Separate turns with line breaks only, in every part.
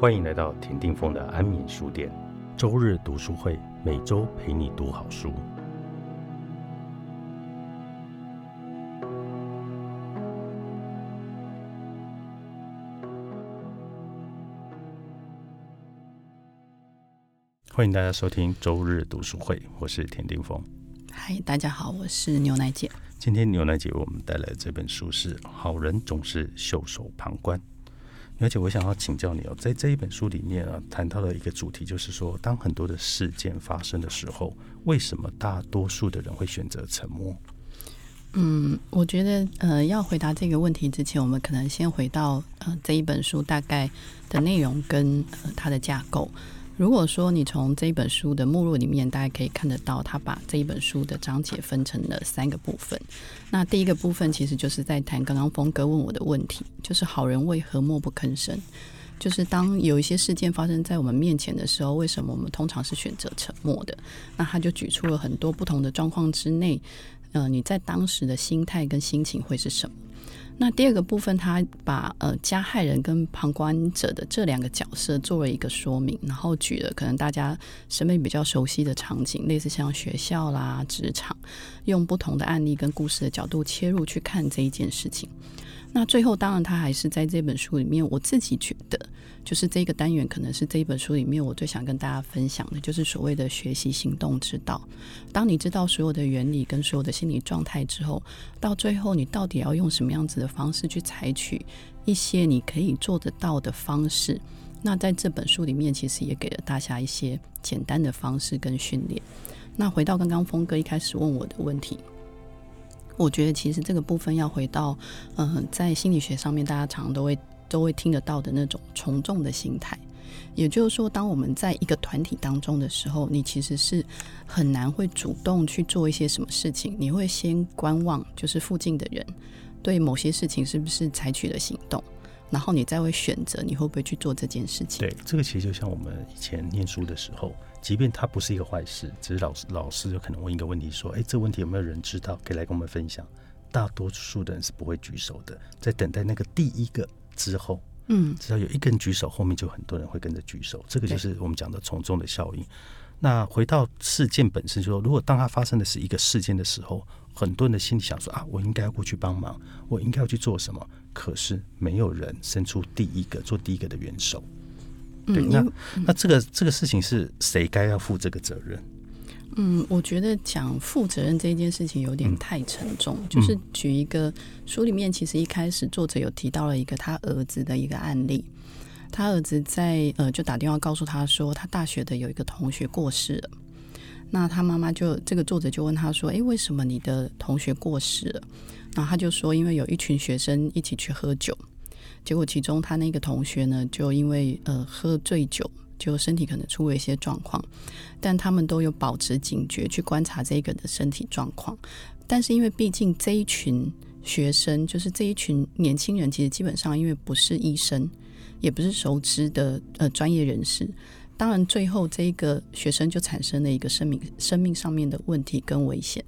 欢迎来到田定峰的安眠书店，周日读书会，每周陪你读好书。欢迎大家收听周日读书会，我是田定峰。
嗨，大家好，我是牛奶姐。
今天牛奶姐为我们带来的这本书是《好人总是袖手旁观》。而且我想要请教你哦，在这一本书里面啊，谈到了一个主题，就是说，当很多的事件发生的时候，为什么大多数的人会选择沉默？
嗯，我觉得呃，要回答这个问题之前，我们可能先回到呃这一本书大概的内容跟它的架构。如果说你从这一本书的目录里面，大家可以看得到，他把这一本书的章节分成了三个部分。那第一个部分其实就是在谈刚刚峰哥问我的问题，就是好人为何默不吭声？就是当有一些事件发生在我们面前的时候，为什么我们通常是选择沉默的？那他就举出了很多不同的状况之内，呃，你在当时的心态跟心情会是什么？那第二个部分，他把呃加害人跟旁观者的这两个角色作为一个说明，然后举了可能大家身边比较熟悉的场景，类似像学校啦、职场，用不同的案例跟故事的角度切入去看这一件事情。那最后，当然他还是在这本书里面，我自己觉得。就是这个单元，可能是这一本书里面我最想跟大家分享的，就是所谓的学习行动之道。当你知道所有的原理跟所有的心理状态之后，到最后你到底要用什么样子的方式去采取一些你可以做得到的方式？那在这本书里面，其实也给了大家一些简单的方式跟训练。那回到刚刚峰哥一开始问我的问题，我觉得其实这个部分要回到，嗯，在心理学上面，大家常常都会。都会听得到的那种从众的心态，也就是说，当我们在一个团体当中的时候，你其实是很难会主动去做一些什么事情，你会先观望，就是附近的人对某些事情是不是采取了行动，然后你再会选择你会不会去做这件事情。
对，这个其实就像我们以前念书的时候，即便它不是一个坏事，只是老师老师有可能问一个问题，说：“哎，这个问题有没有人知道？可以来跟我们分享。”大多数的人是不会举手的，在等待那个第一个。之后，嗯，只要有一个人举手，后面就很多人会跟着举手。这个就是我们讲的从众的效应。那回到事件本身，就说如果当它发生的是一个事件的时候，很多人的心里想说啊，我应该要过去帮忙，我应该要去做什么？可是没有人伸出第一个做第一个的援手。对，那那这个这个事情是谁该要负这个责任？
嗯，我觉得讲负责任这件事情有点太沉重。就是举一个书里面，其实一开始作者有提到了一个他儿子的一个案例。他儿子在呃就打电话告诉他说，他大学的有一个同学过世了。那他妈妈就这个作者就问他说：“诶，为什么你的同学过世了？”然后他就说：“因为有一群学生一起去喝酒，结果其中他那个同学呢，就因为呃喝醉酒。”就身体可能出了一些状况，但他们都有保持警觉去观察这个的身体状况。但是因为毕竟这一群学生，就是这一群年轻人，其实基本上因为不是医生，也不是熟知的呃专业人士，当然最后这一个学生就产生了一个生命生命上面的问题跟危险。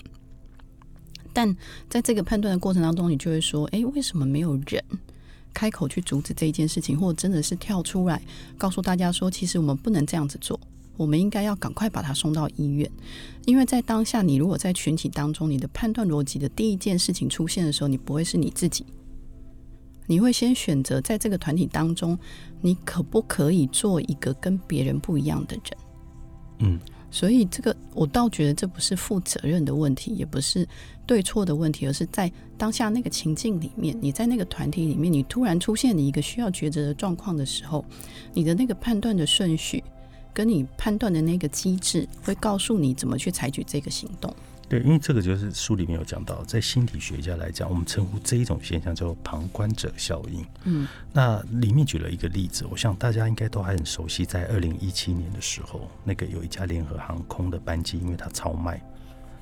但在这个判断的过程当中，你就会说：哎，为什么没有人？开口去阻止这一件事情，或者真的是跳出来告诉大家说，其实我们不能这样子做，我们应该要赶快把他送到医院。因为在当下，你如果在群体当中，你的判断逻辑的第一件事情出现的时候，你不会是你自己，你会先选择在这个团体当中，你可不可以做一个跟别人不一样的人？嗯。所以，这个我倒觉得这不是负责任的问题，也不是对错的问题，而是在当下那个情境里面，你在那个团体里面，你突然出现你一个需要抉择的状况的时候，你的那个判断的顺序，跟你判断的那个机制，会告诉你怎么去采取这个行动。
对，因为这个就是书里面有讲到，在心理学家来讲，我们称呼这一种现象叫旁观者效应。嗯，那里面举了一个例子，我想大家应该都还很熟悉，在二零一七年的时候，那个有一家联合航空的班机，因为它超卖，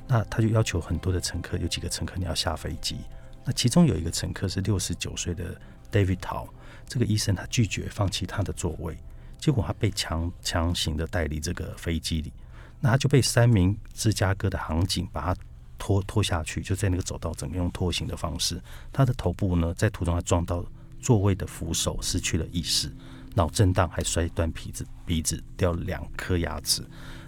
那他就要求很多的乘客，有几个乘客你要下飞机。那其中有一个乘客是六十九岁的 David Tao，这个医生他拒绝放弃他的座位，结果他被强强行的带离这个飞机里。那他就被三名芝加哥的航警把他拖拖下去，就在那个走道，整个用拖行的方式。他的头部呢，在途中他撞到座位的扶手，失去了意识。脑震荡，还摔断鼻子，鼻子掉两颗牙齿。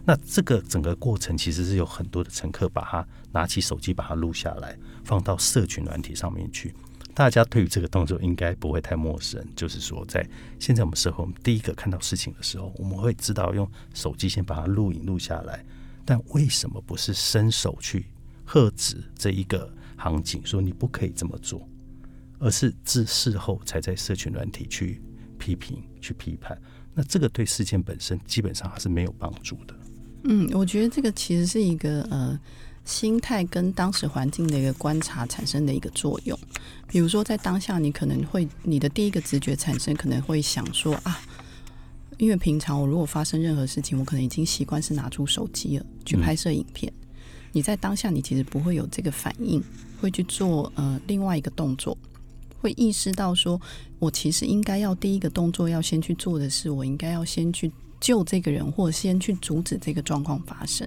那这个整个过程其实是有很多的乘客把他拿起手机把他录下来，放到社群软体上面去。大家对于这个动作应该不会太陌生，就是说在现在我们社会，我们第一个看到事情的时候，我们会知道用手机先把它录影录下来。但为什么不是伸手去喝止这一个行情，说你不可以这么做，而是自事后才在社群软体去批评、去批判？那这个对事件本身基本上还是没有帮助的。
嗯，我觉得这个其实是一个呃心态跟当时环境的一个观察产生的一个作用。比如说，在当下，你可能会你的第一个直觉产生，可能会想说啊，因为平常我如果发生任何事情，我可能已经习惯是拿出手机了去拍摄影片。你在当下，你其实不会有这个反应，会去做呃另外一个动作，会意识到说我其实应该要第一个动作要先去做的是，我应该要先去。救这个人，或先去阻止这个状况发生。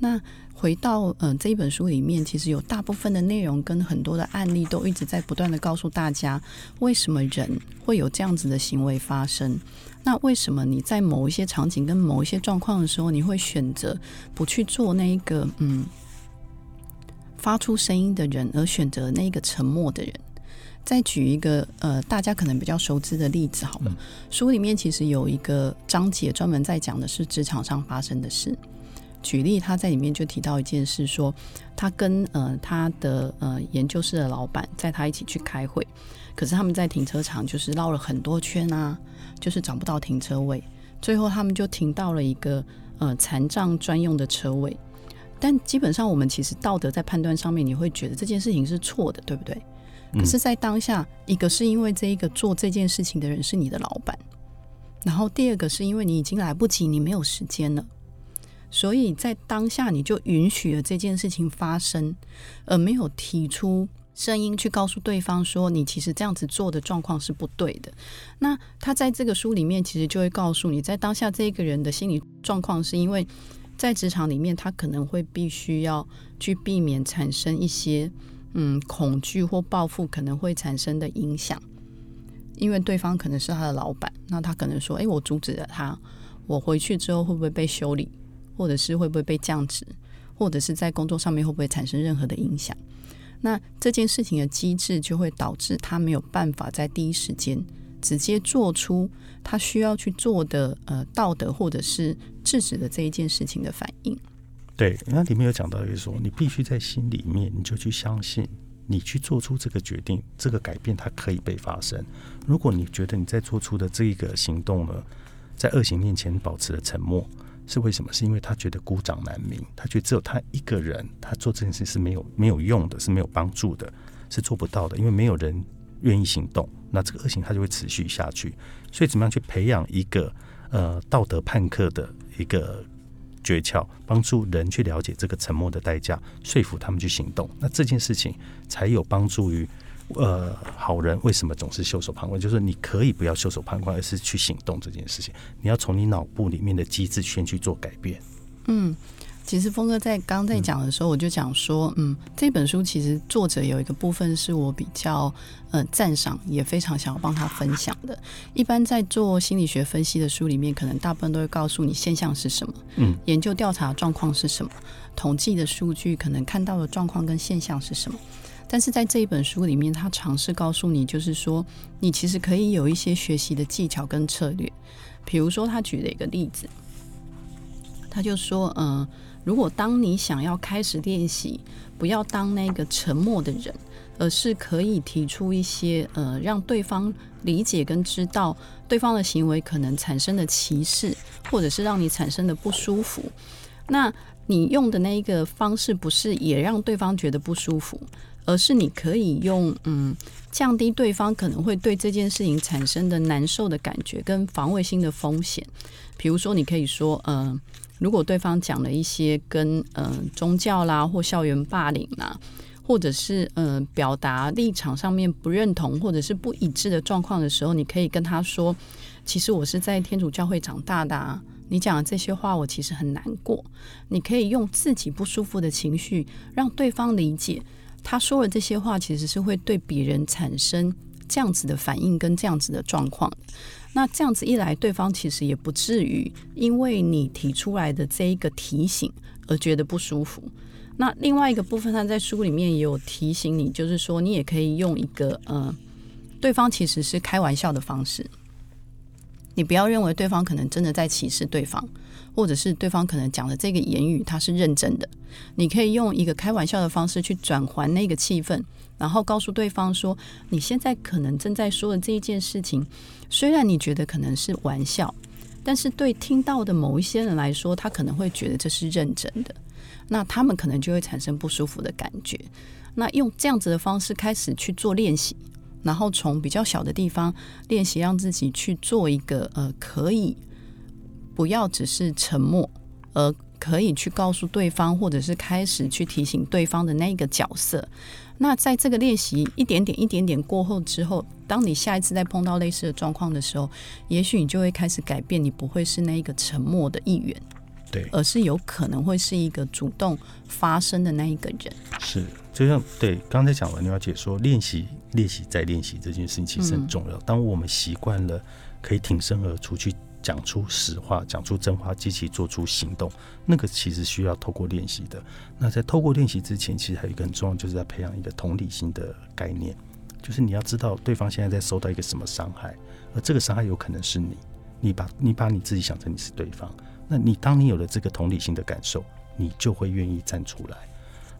那回到呃这一本书里面，其实有大部分的内容跟很多的案例都一直在不断的告诉大家，为什么人会有这样子的行为发生。那为什么你在某一些场景跟某一些状况的时候，你会选择不去做那一个嗯发出声音的人，而选择那个沉默的人？再举一个呃，大家可能比较熟知的例子好了。书里面其实有一个章节专门在讲的是职场上发生的事。举例，他在里面就提到一件事，说他跟呃他的呃研究室的老板在他一起去开会，可是他们在停车场就是绕了很多圈啊，就是找不到停车位，最后他们就停到了一个呃残障专用的车位。但基本上我们其实道德在判断上面，你会觉得这件事情是错的，对不对？可是，在当下，一个是因为这一个做这件事情的人是你的老板，然后第二个是因为你已经来不及，你没有时间了，所以在当下你就允许了这件事情发生，而没有提出声音去告诉对方说你其实这样子做的状况是不对的。那他在这个书里面其实就会告诉你在当下这个人的心理状况，是因为在职场里面他可能会必须要去避免产生一些。嗯，恐惧或报复可能会产生的影响，因为对方可能是他的老板，那他可能说：“哎，我阻止了他，我回去之后会不会被修理，或者是会不会被降职，或者是在工作上面会不会产生任何的影响？”那这件事情的机制就会导致他没有办法在第一时间直接做出他需要去做的呃道德或者是制止的这一件事情的反应。
对，那里面有讲到，就是说，你必须在心里面，你就去相信，你去做出这个决定，这个改变它可以被发生。如果你觉得你在做出的这一个行动呢，在恶行面前保持了沉默，是为什么？是因为他觉得孤掌难鸣，他觉得只有他一个人，他做这件事是没有没有用的，是没有帮助的，是做不到的，因为没有人愿意行动，那这个恶行他就会持续下去。所以，怎么样去培养一个呃道德判客的一个？诀窍，帮助人去了解这个沉默的代价，说服他们去行动。那这件事情才有帮助于，呃，好人为什么总是袖手旁观？就是你可以不要袖手旁观，而是去行动这件事情。你要从你脑部里面的机制先去做改变。
嗯。其实峰哥在刚在讲的时候，我就讲说，嗯，这本书其实作者有一个部分是我比较呃赞赏，也非常想要帮他分享的。一般在做心理学分析的书里面，可能大部分都会告诉你现象是什么，嗯，研究调查状况是什么，统计的数据可能看到的状况跟现象是什么。但是在这一本书里面，他尝试告诉你，就是说，你其实可以有一些学习的技巧跟策略。比如说，他举了一个例子，他就说，呃。如果当你想要开始练习，不要当那个沉默的人，而是可以提出一些呃，让对方理解跟知道对方的行为可能产生的歧视，或者是让你产生的不舒服。那你用的那一个方式，不是也让对方觉得不舒服，而是你可以用嗯，降低对方可能会对这件事情产生的难受的感觉跟防卫性的风险。比如说，你可以说嗯。如果对方讲了一些跟嗯宗教啦或校园霸凌啦，或者是呃表达立场上面不认同或者是不一致的状况的时候，你可以跟他说：“其实我是在天主教会长大的，啊，你讲的这些话我其实很难过。”你可以用自己不舒服的情绪让对方理解，他说了这些话其实是会对别人产生这样子的反应跟这样子的状况。那这样子一来，对方其实也不至于因为你提出来的这一个提醒而觉得不舒服。那另外一个部分，他在书里面也有提醒你，就是说你也可以用一个呃，对方其实是开玩笑的方式，你不要认为对方可能真的在歧视对方，或者是对方可能讲的这个言语他是认真的，你可以用一个开玩笑的方式去转换那个气氛，然后告诉对方说，你现在可能正在说的这一件事情，虽然你觉得可能是玩笑，但是对听到的某一些人来说，他可能会觉得这是认真的。那他们可能就会产生不舒服的感觉。那用这样子的方式开始去做练习，然后从比较小的地方练习，让自己去做一个呃，可以不要只是沉默，而可以去告诉对方，或者是开始去提醒对方的那个角色。那在这个练习一点点、一点点过后之后，当你下一次再碰到类似的状况的时候，也许你就会开始改变，你不会是那一个沉默的一员。
对，
而是有可能会是一个主动发生的那一个人。
是，就像对刚才讲了，刘小姐说，练习、练习再练习这件事情其实很重要。当我们习惯了可以挺身而出去讲出实话、讲出真话，积极做出行动，那个其实需要透过练习的。那在透过练习之前，其实还有一个很重要，就是在培养一个同理心的概念，就是你要知道对方现在在受到一个什么伤害，而这个伤害有可能是你，你把你把你自己想成你是对方。那你当你有了这个同理心的感受，你就会愿意站出来。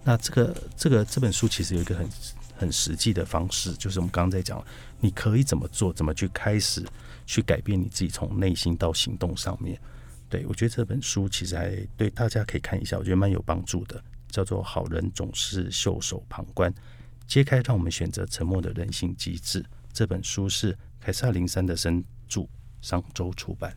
那这个这个这本书其实有一个很很实际的方式，就是我们刚刚在讲，你可以怎么做，怎么去开始去改变你自己从内心到行动上面。对我觉得这本书其实还对大家可以看一下，我觉得蛮有帮助的，叫做《好人总是袖手旁观》，揭开让我们选择沉默的人性机制。这本书是凯撒林·山的生著，商周出版。